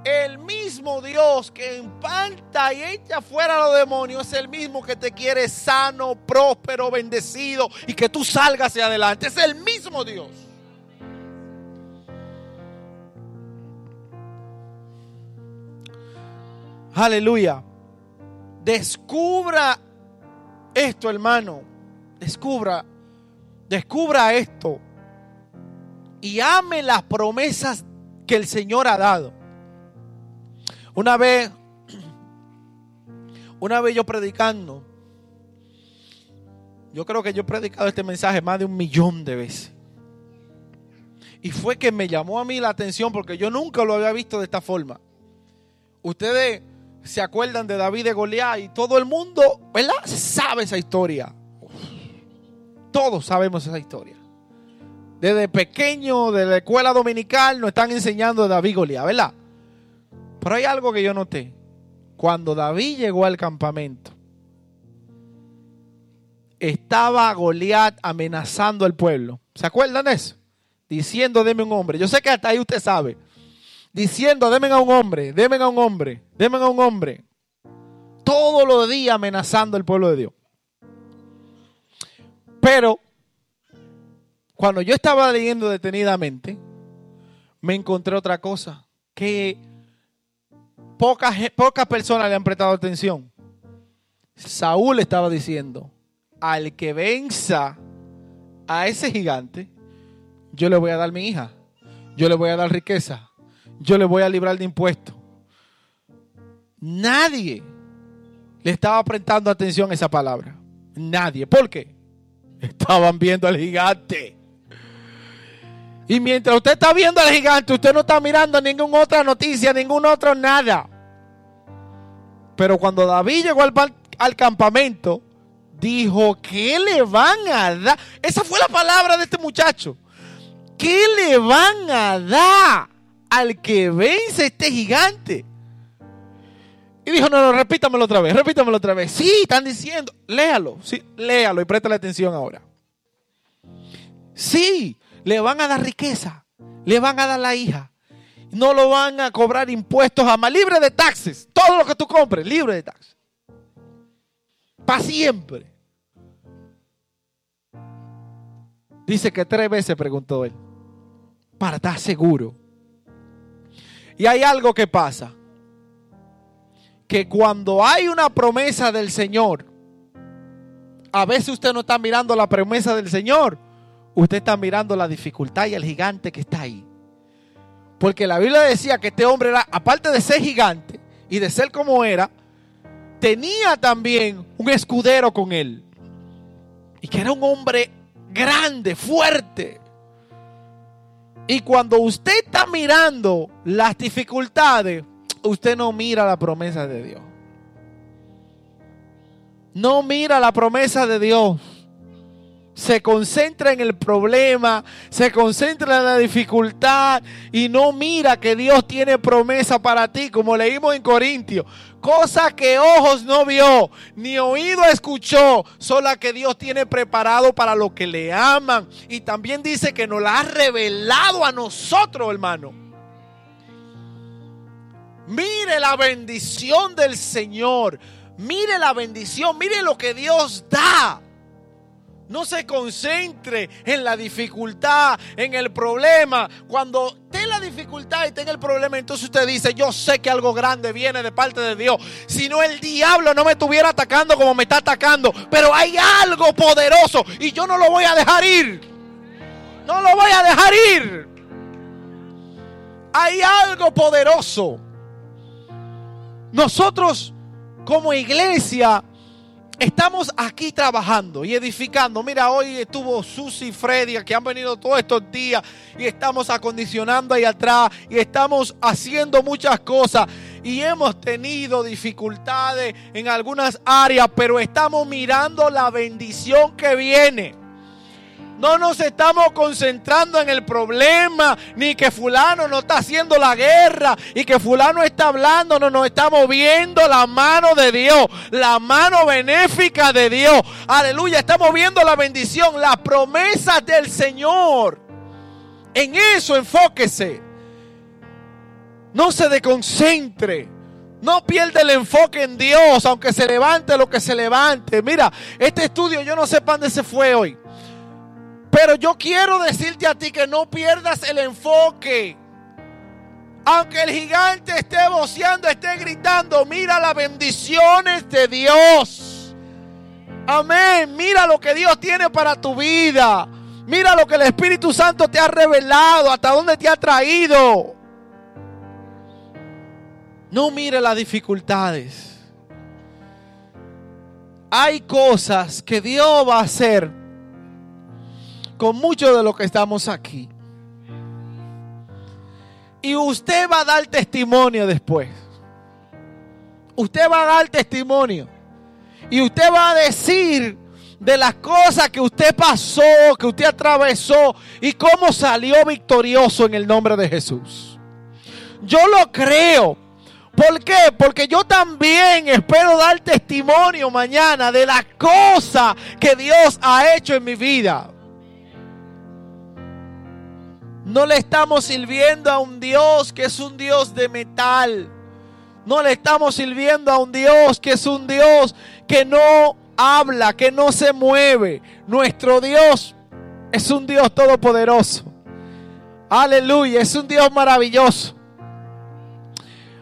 El mismo Dios que empanta y echa fuera a los demonios es el mismo que te quiere sano, próspero, bendecido y que tú salgas hacia adelante. Es el mismo Dios. Aleluya. Descubra esto, hermano. Descubra, descubra esto. Y ame las promesas que el Señor ha dado. Una vez, una vez yo predicando, yo creo que yo he predicado este mensaje más de un millón de veces. Y fue que me llamó a mí la atención porque yo nunca lo había visto de esta forma. Ustedes se acuerdan de David de Goliat y todo el mundo, ¿verdad? Sabe esa historia. Todos sabemos esa historia. desde pequeño, de la escuela dominical, nos están enseñando de David Goliat, ¿verdad? Pero hay algo que yo noté. Cuando David llegó al campamento, estaba Goliat amenazando al pueblo. ¿Se acuerdan de eso? Diciendo, deme un hombre. Yo sé que hasta ahí usted sabe. Diciendo, deme a un hombre, deme a un hombre, deme a un hombre. Todos los días amenazando al pueblo de Dios. Pero cuando yo estaba leyendo detenidamente, me encontré otra cosa que pocas, pocas personas le han prestado atención. Saúl estaba diciendo, al que venza a ese gigante, yo le voy a dar mi hija, yo le voy a dar riqueza, yo le voy a librar de impuestos. Nadie le estaba prestando atención a esa palabra. Nadie. ¿Por qué? Estaban viendo al gigante. Y mientras usted está viendo al gigante, usted no está mirando ninguna otra noticia, ningún otro nada. Pero cuando David llegó al, al campamento, dijo, ¿qué le van a dar? Esa fue la palabra de este muchacho. ¿Qué le van a dar al que vence este gigante? Y dijo, no, no, repítamelo otra vez, repítamelo otra vez. Sí, están diciendo, léalo, sí, léalo y préstale atención ahora. Sí, le van a dar riqueza, le van a dar la hija. No lo van a cobrar impuestos jamás, libre de taxes. Todo lo que tú compres, libre de taxes. Para siempre. Dice que tres veces preguntó él. Para estar seguro. Y hay algo que pasa. Que cuando hay una promesa del Señor, a veces usted no está mirando la promesa del Señor, usted está mirando la dificultad y el gigante que está ahí. Porque la Biblia decía que este hombre era, aparte de ser gigante y de ser como era, tenía también un escudero con él. Y que era un hombre grande, fuerte. Y cuando usted está mirando las dificultades, usted no mira la promesa de Dios. No mira la promesa de Dios se concentra en el problema, se concentra en la dificultad y no mira que Dios tiene promesa para ti, como leímos en Corintios. Cosa que ojos no vio, ni oído escuchó, son las que Dios tiene preparado para los que le aman. Y también dice que nos la ha revelado a nosotros, hermano. Mire la bendición del Señor. Mire la bendición, mire lo que Dios da. No se concentre en la dificultad, en el problema. Cuando esté la dificultad y tenga el problema, entonces usted dice, yo sé que algo grande viene de parte de Dios. Si no el diablo no me estuviera atacando como me está atacando, pero hay algo poderoso y yo no lo voy a dejar ir. No lo voy a dejar ir. Hay algo poderoso. Nosotros como iglesia Estamos aquí trabajando y edificando. Mira, hoy estuvo Susi y Freddy que han venido todos estos días y estamos acondicionando ahí atrás y estamos haciendo muchas cosas y hemos tenido dificultades en algunas áreas, pero estamos mirando la bendición que viene. No nos estamos concentrando en el problema, ni que fulano no está haciendo la guerra y que fulano está hablando, no nos estamos viendo la mano de Dios, la mano benéfica de Dios. Aleluya, estamos viendo la bendición, las promesas del Señor. En eso enfóquese. No se deconcentre. No pierda el enfoque en Dios, aunque se levante lo que se levante. Mira, este estudio yo no sé para dónde se fue hoy. Pero yo quiero decirte a ti que no pierdas el enfoque. Aunque el gigante esté voceando, esté gritando, mira las bendiciones de Dios. Amén. Mira lo que Dios tiene para tu vida. Mira lo que el Espíritu Santo te ha revelado, hasta dónde te ha traído. No mire las dificultades. Hay cosas que Dios va a hacer con muchos de los que estamos aquí. Y usted va a dar testimonio después. Usted va a dar testimonio. Y usted va a decir de las cosas que usted pasó, que usted atravesó y cómo salió victorioso en el nombre de Jesús. Yo lo creo. ¿Por qué? Porque yo también espero dar testimonio mañana de las cosas que Dios ha hecho en mi vida. No le estamos sirviendo a un Dios que es un Dios de metal. No le estamos sirviendo a un Dios que es un Dios que no habla, que no se mueve. Nuestro Dios es un Dios todopoderoso. Aleluya, es un Dios maravilloso.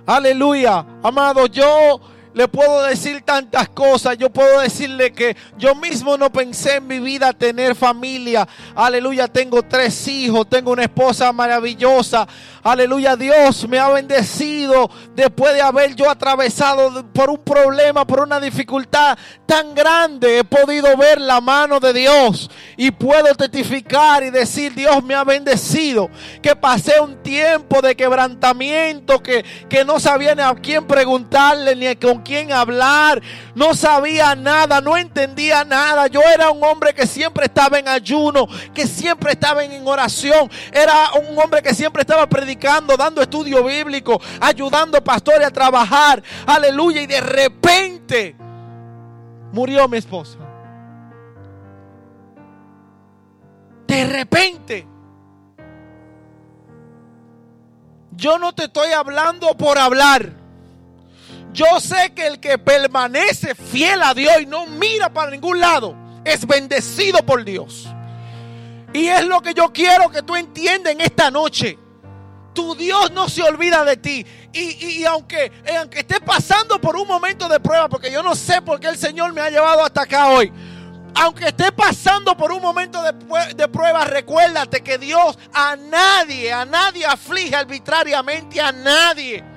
Aleluya, amado, yo le puedo decir tantas cosas. Yo puedo decirle que yo mismo no pensé en mi vida tener familia. Aleluya, tengo tres hijos, tengo una esposa maravillosa. Aleluya, Dios me ha bendecido después de haber yo atravesado por un problema, por una dificultad tan grande. He podido ver la mano de Dios y puedo testificar y decir, Dios me ha bendecido. Que pasé un tiempo de quebrantamiento, que, que no sabía ni a quién preguntarle ni con quién hablar. No sabía nada, no entendía nada. Yo era un hombre que siempre estaba en ayuno, que siempre estaba en oración. Era un hombre que siempre estaba predicando dando estudio bíblico, ayudando pastores a trabajar. Aleluya. Y de repente murió mi esposa. De repente. Yo no te estoy hablando por hablar. Yo sé que el que permanece fiel a Dios y no mira para ningún lado es bendecido por Dios. Y es lo que yo quiero que tú entiendas en esta noche. Tu Dios no se olvida de ti. Y, aunque, eh, aunque pasando por un momento de prueba, porque yo no sé por qué el Señor me ha llevado hasta acá hoy. Aunque estés pasando por un momento de prueba, recuérdate que Dios a nadie, a nadie aflige arbitrariamente, a nadie.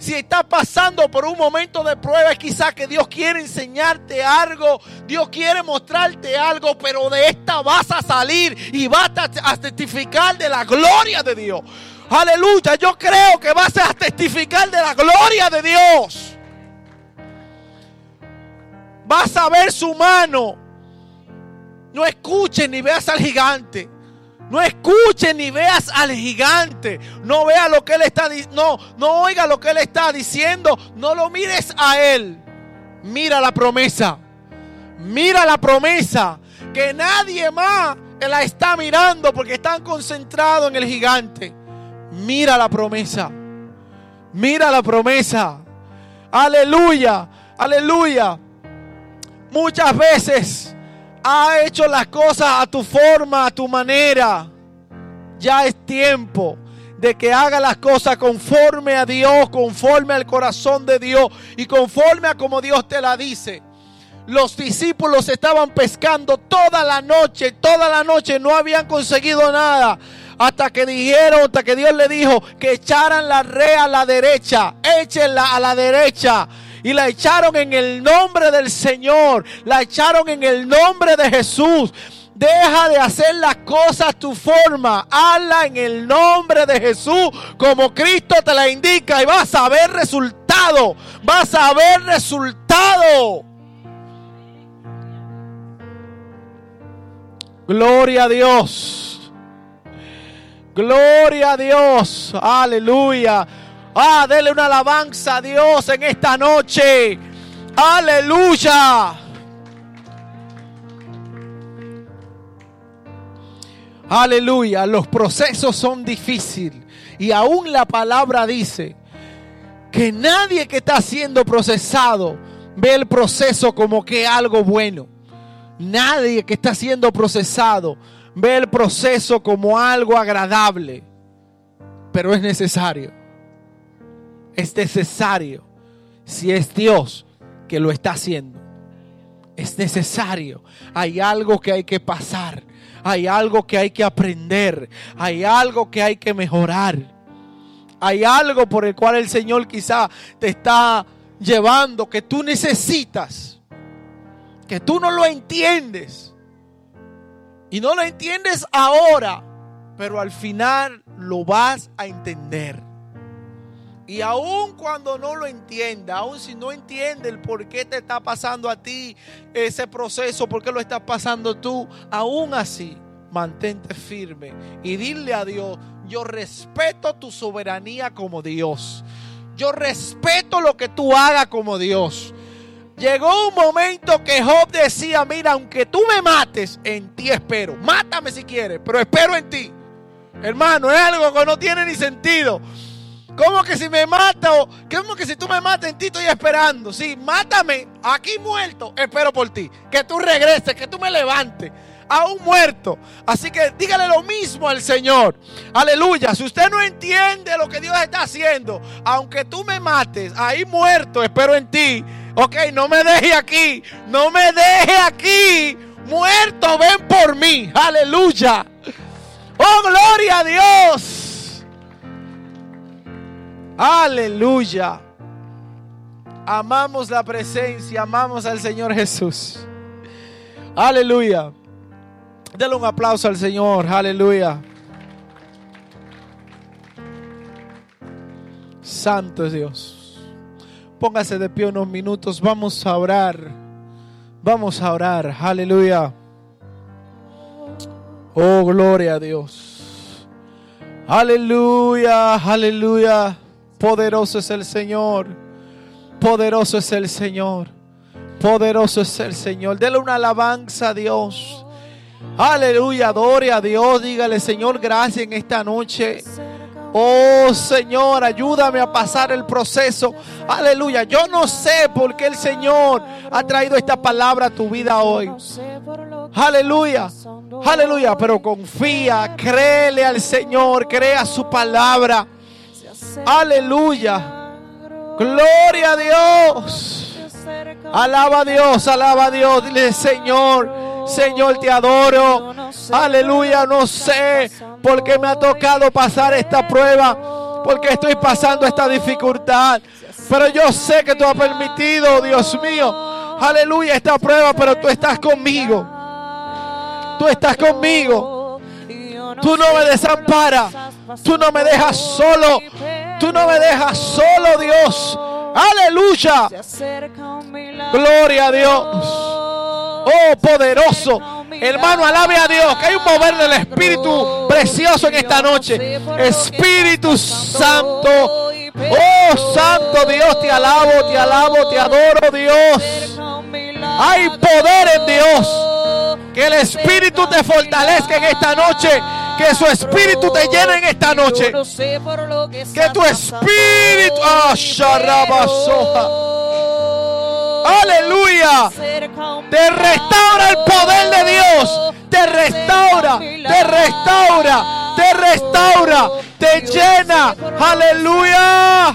Si estás pasando por un momento de prueba, quizás que Dios quiere enseñarte algo, Dios quiere mostrarte algo, pero de esta vas a salir y vas a testificar de la gloria de Dios. Aleluya, yo creo que vas a testificar de la gloria de Dios. Vas a ver su mano. No escuches ni veas al gigante. No escuche ni veas al gigante. No vea lo que él está diciendo. No, no oiga lo que él está diciendo. No lo mires a él. Mira la promesa. Mira la promesa. Que nadie más la está mirando porque están concentrados en el gigante. Mira la promesa. Mira la promesa. Aleluya. Aleluya. Muchas veces ha hecho las cosas a tu forma, a tu manera. Ya es tiempo de que haga las cosas conforme a Dios, conforme al corazón de Dios y conforme a como Dios te la dice. Los discípulos estaban pescando toda la noche, toda la noche no habían conseguido nada. Hasta que dijeron, hasta que Dios le dijo que echaran la red a la derecha, échenla a la derecha y la echaron en el nombre del Señor, la echaron en el nombre de Jesús. Deja de hacer las cosas tu forma. Hazla en el nombre de Jesús, como Cristo te la indica, y vas a ver resultado. Vas a ver resultado. Gloria a Dios. Gloria a Dios. Aleluya. Ah, dele una alabanza a Dios en esta noche. Aleluya. Aleluya. Los procesos son difíciles. Y aún la palabra dice que nadie que está siendo procesado ve el proceso como que algo bueno. Nadie que está siendo procesado ve el proceso como algo agradable. Pero es necesario es necesario, si es Dios que lo está haciendo, es necesario. Hay algo que hay que pasar, hay algo que hay que aprender, hay algo que hay que mejorar. Hay algo por el cual el Señor quizá te está llevando que tú necesitas, que tú no lo entiendes. Y no lo entiendes ahora, pero al final lo vas a entender Y aun cuando no lo entienda, aun si no entiende el por qué te está pasando a ti ese proceso, por qué lo estás pasando tú, aún así, mantente firme y dile a Dios, yo respeto tu soberanía como Dios. Yo respeto lo que tú hagas como Dios. Llegó un momento que Job decía, mira, aunque tú me mates, en ti espero. Mátame si quieres, pero espero en ti. Hermano, es algo que no tiene ni sentido. ¿Cómo que si me mata o cómo que si tú me matas en ti estoy esperando? Sí, mátame aquí muerto, espero por ti. Que tú regreses, que tú me levantes. Aún muerto. Así que dígale lo mismo al Señor. Aleluya. Si usted no entiende lo que Dios está haciendo, aunque tú me mates, ahí muerto, espero en ti. Ok, no me deje aquí. No me deje aquí. Muerto, ven por mí. Aleluya. Oh, gloria a Dios. Aleluya. Amamos la presencia, amamos al Señor Jesús. Aleluya. Dale un aplauso al Señor. Aleluya. Santo es Dios. Póngase de pie unos minutos. Vamos a orar. Vamos a orar. Aleluya. Oh, gloria a Dios. Aleluya, aleluya. Poderoso es el Señor. Poderoso es el Señor. Poderoso es el Señor. Dele una alabanza a Dios. Aleluya, adore a Dios. Dígale, Señor, gracias en esta noche. Oh Señor, ayúdame a pasar el proceso. Aleluya. Yo no sé por qué el Señor ha traído esta palabra a tu vida hoy. Aleluya. Aleluya. Pero confía, créele al Señor, crea su palabra. Aleluya. Gloria a Dios. Alaba a Dios, alaba a Dios. Dile, Señor, Señor, te adoro. Aleluya, no sé por qué me ha tocado pasar esta prueba. Porque estoy pasando esta dificultad. Pero yo sé que tú has permitido, Dios mío. Aleluya, esta prueba, pero tú estás conmigo. Tú estás conmigo. Tú no me desamparas. Tú no me dejas solo. Tú no me dejas solo, Dios. Aleluya. Gloria a Dios. Oh, poderoso. Hermano, alabe a Dios. Que hay un mover del Espíritu precioso en esta noche. Espíritu Santo. Oh, Santo Dios, te alabo, te alabo, te adoro, Dios. Hay poder en Dios. Que el Espíritu te fortalezca en esta noche. Que su Espíritu te llene en esta noche. Que tu Espíritu. Ah, Aleluya. Te restaura el poder de Dios. Te restaura. Te restaura. Te restaura. Te llena. Aleluya.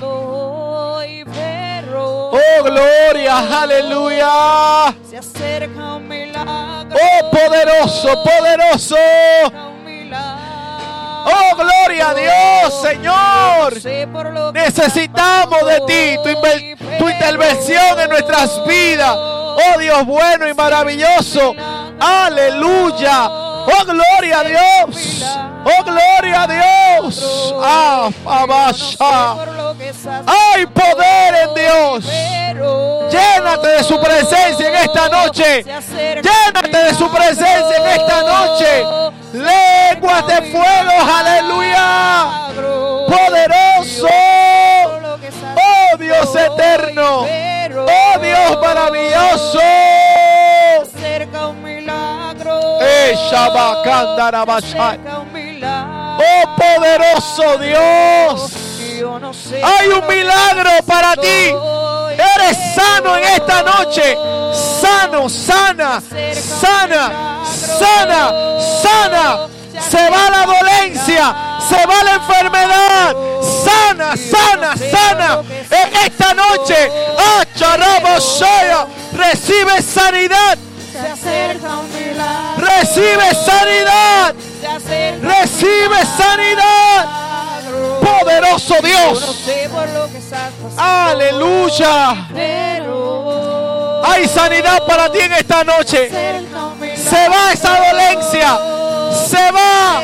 Oh, gloria. Aleluya. Oh, poderoso, poderoso. Oh, gloria a Dios, Señor. Necesitamos de ti, tu, tu, intervención en nuestras vidas. Oh, Dios bueno y maravilloso. Aleluya. Oh, gloria a Dios. Oh, gloria a Dios. Ah, Hay poder en Dios. Llénate de su presencia en esta noche. Llénate de su presencia en esta noche. Lenguas de fuego, aleluya. Poderoso. Oh Dios eterno. Oh Dios maravilloso. Oh poderoso Dios. Hay un milagro para ti. Eres sano en esta noche. Sano, sana, sana, sana, sana. Se va la dolencia, se va la enfermedad. Sana, sana, sana. En esta noche, recibe sanidad. Recibe sanidad. Recibe sanidad poderoso Dios. Aleluya. Hay sanidad para ti en esta noche. Se va esa dolencia. Se va.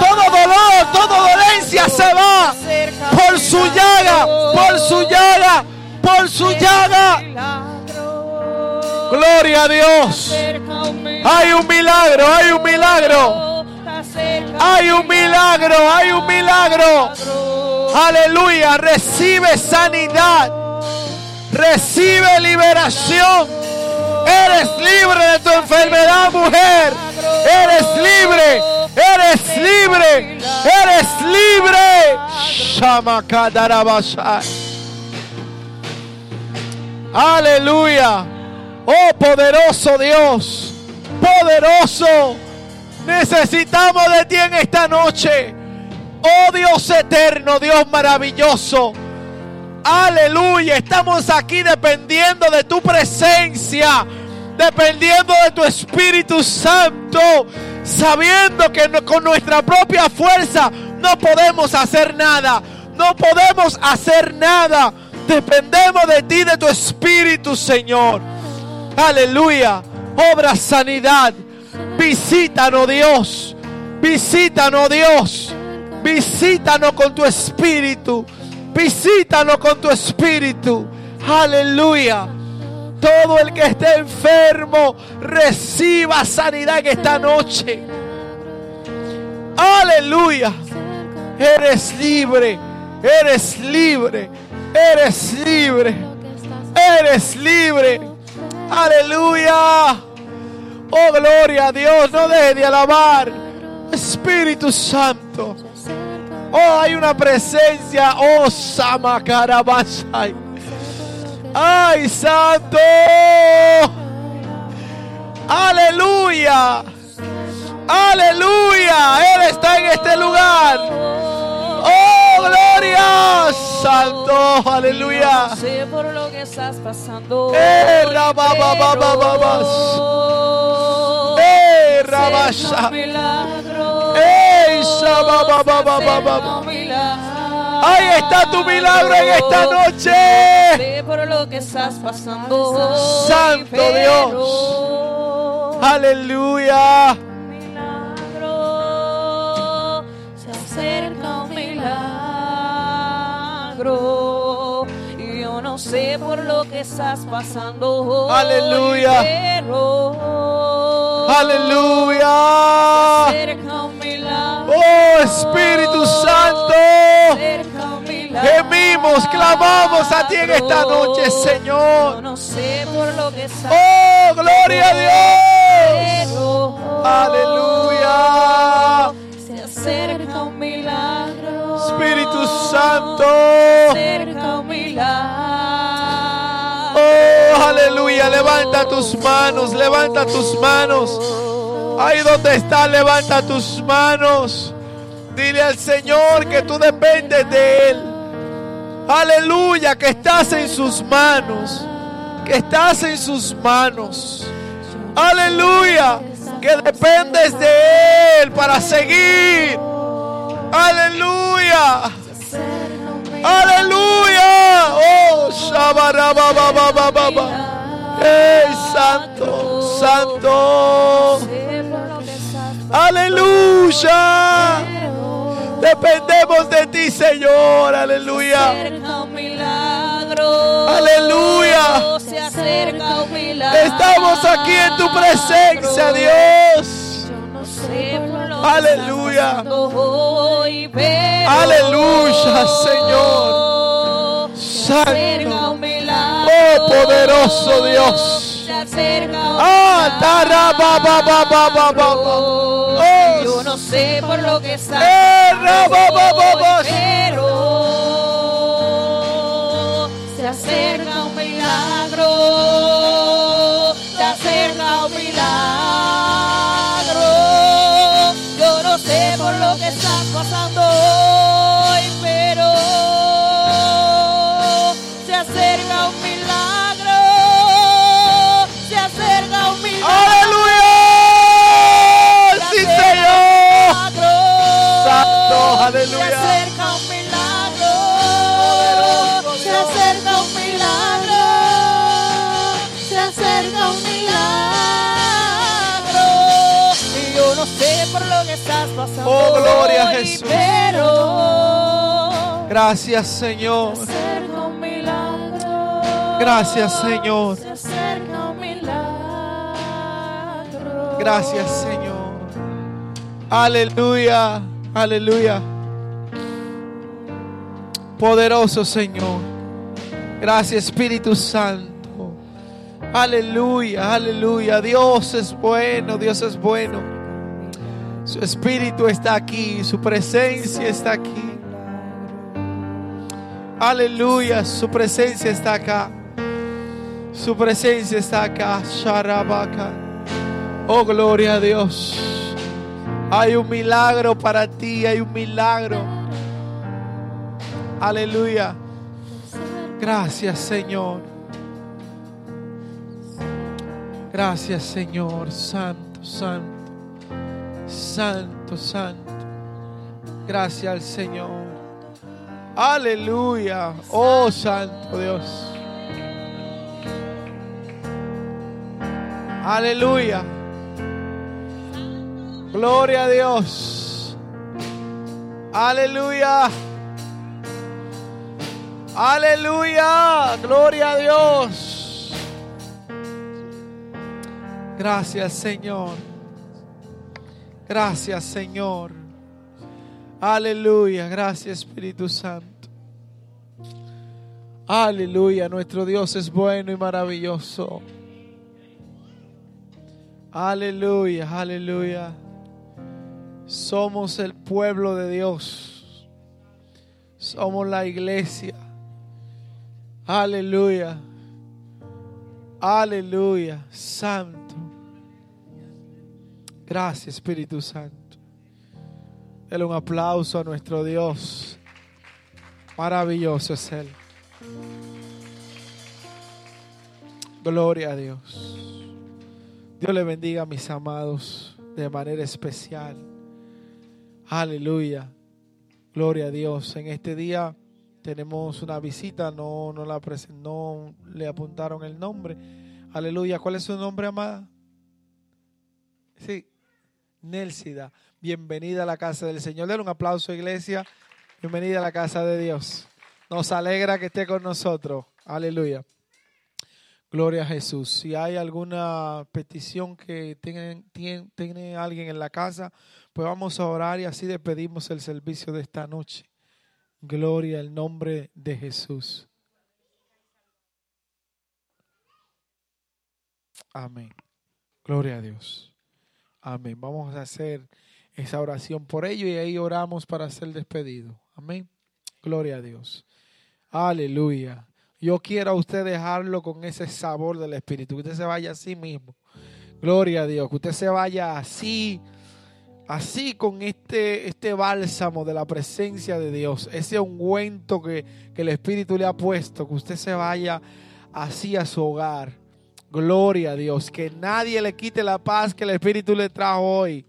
Todo dolor, toda dolencia se va. Por su llaga por su llaga. Gloria a Dios. Hay un milagro, hay un milagro. Hay un milagro, hay un milagro. Aleluya, recibe sanidad. Recibe liberación. Eres libre de tu enfermedad, mujer. Eres libre. Eres libre. Eres libre. Aleluya. Oh poderoso Dios. Poderoso. Necesitamos de ti en esta noche. Oh Dios eterno, Dios maravilloso. Aleluya. Estamos aquí dependiendo de tu presencia. Dependiendo de tu Espíritu Santo. Sabiendo que con nuestra propia fuerza no podemos hacer nada. No podemos hacer nada. Dependemos de ti, de tu Espíritu, Señor. Aleluya. Obra sanidad. Visítanos, Dios. Visítanos, Dios. Visítanos con tu espíritu. Visítanos con tu espíritu. Aleluya. Todo el que esté enfermo reciba sanidad en esta noche. Aleluya. Eres libre. Eres libre. Eres libre. Eres libre. Aleluya. Oh, gloria a Dios. No deje de alabar. Espíritu Santo. Oh, hay una presencia. Oh, Samakarabasai. Ay, Santo. Aleluya. Aleluya. Él está en este lugar. Oh, gloria. Santo. Aleluya. No sé por lo que estás pasando. Eh, pero Eh, rabasha. Eh. Ahí está tu milagro en esta noche. Sé por lo que estás pasando. Santo pero Aleluya. milagro, se acerca Y yo no sé por lo que estás pasando hoy, Aleluya. pero Aleluya. Oh Espíritu Santo. Gemimos, clamamos a ti en esta noche, Yo Señor. no sé por lo que estás Oh, gloria a Dios. Tus manos, levanta tus manos. Ahí donde estás, levanta tus manos. Dile al Señor que tú dependes de Él. Aleluya, que estás en sus manos. Que estás en sus manos. Aleluya, que dependes de Él para seguir. Aleluya. Aleluya. Oh, shabarabababababa. ¡Ey, santo, santo! ¡Aleluya! Dependemos de ti, Señor. Aleluya. Aleluya. Estamos aquí en tu presencia, Dios. Aleluya. Aleluya, Señor. Santo. Oh, poderoso Dios. Se acerca un Ah. Oh, Yo no sé por lo que está Eh, pero se acerca un milagro. Se acerca un milagro. Yo no sé por lo que estás Oh, gloria a Jesús. Gracias, Señor. Gracias, Señor. Gracias, Señor. Aleluya, aleluya. Poderoso Señor. Gracias, Espíritu Santo. Aleluya, aleluya. Dios es bueno, Dios es bueno. Su Espíritu está aquí, su presencia está aquí. Aleluya, su presencia está acá. Su presencia está acá. Sharabaka. Oh, gloria a Dios. Hay un milagro para ti, hay un milagro. Aleluya. Gracias, Señor. Gracias, Señor. Santo, santo. Santo, santo. Gracias al Señor. Aleluya. Oh, Santo Dios. Aleluya. Gloria a Dios. Aleluya. Aleluya. Gloria a Dios. Gracias Señor. Gracias Señor. Aleluya. Gracias Espíritu Santo. Aleluya. Nuestro Dios es bueno y maravilloso. Aleluya. Aleluya. Somos el pueblo de Dios. Somos la iglesia. Aleluya. Aleluya. Santo. Gracias Espíritu Santo. Dale un aplauso a nuestro Dios. Maravilloso es Él. Gloria a Dios. Dios le bendiga a mis amados de manera especial. Aleluya. Gloria a Dios. En este día tenemos una visita, no, no la no le apuntaron el nombre. Aleluya. ¿Cuál es su nombre, amada? Sí, Nelsida. Bienvenida a la casa del Señor. Denle un aplauso, iglesia. Bienvenida a la casa de Dios. Nos alegra que esté con nosotros. Aleluya. Gloria a Jesús. Si hay alguna petición que tiene, tiene, tiene alguien en la casa, pues vamos a orar y así despedimos el servicio de esta noche. Gloria al nombre de Jesús. Amén. Gloria a Dios. Amén. Vamos a hacer esa oración por ello y ahí oramos para ser despedido. Amén. Gloria a Dios. Aleluya. Yo quiero a usted dejarlo con ese sabor del Espíritu. Que usted se vaya así mismo. Gloria a Dios. Que usted se vaya así, así con este, este bálsamo de la presencia de Dios. Ese ungüento que, que el Espíritu le ha puesto. Que usted se vaya así a su hogar. Gloria a Dios. Que nadie le quite la paz que el Espíritu le trajo hoy.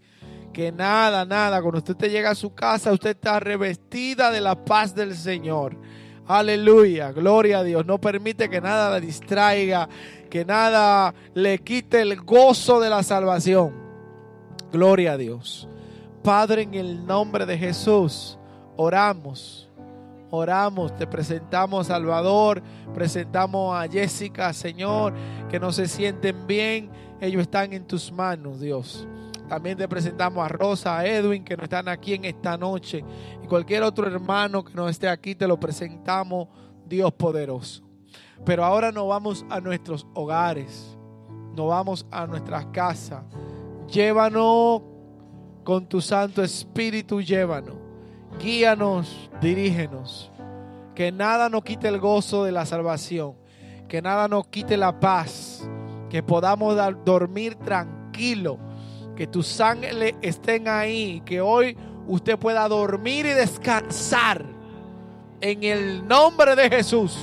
Que nada, nada. Cuando usted te llega a su casa, usted está revestida de la paz del Señor. Aleluya, gloria a Dios. No permite que nada la distraiga, que nada le quite el gozo de la salvación. Gloria a Dios. Padre, en el nombre de Jesús, oramos. Oramos, te presentamos Salvador, presentamos a Jessica, Señor, que no se sienten bien. Ellos están en tus manos, Dios. También te presentamos a Rosa, a Edwin, que no están aquí en esta noche. Y cualquier otro hermano que no esté aquí, te lo presentamos, Dios poderoso. Pero ahora nos vamos a nuestros hogares, nos vamos a nuestras casas. Llévanos con tu Santo Espíritu, llévanos. Guíanos, dirígenos. Que nada nos quite el gozo de la salvación. Que nada nos quite la paz. Que podamos dar- dormir tranquilo que tus ángeles estén ahí, que hoy usted pueda dormir y descansar en el nombre de Jesús.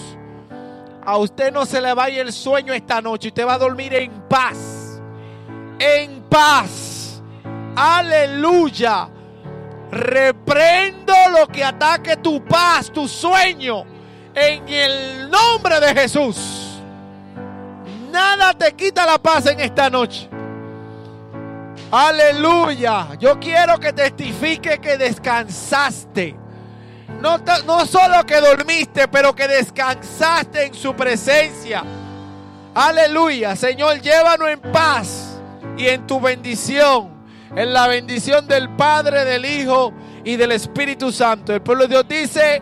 A usted no se le vaya el sueño esta noche, usted va a dormir en paz, en paz. Aleluya. Reprendo lo que ataque tu paz, tu sueño, en el nombre de Jesús. Nada te quita la paz en esta noche. Aleluya. Yo quiero que testifique que descansaste. No, no solo que dormiste, pero que descansaste en su presencia. Aleluya. Señor, llévanos en paz y en tu bendición. En la bendición del Padre, del Hijo y del Espíritu Santo. El pueblo de Dios dice,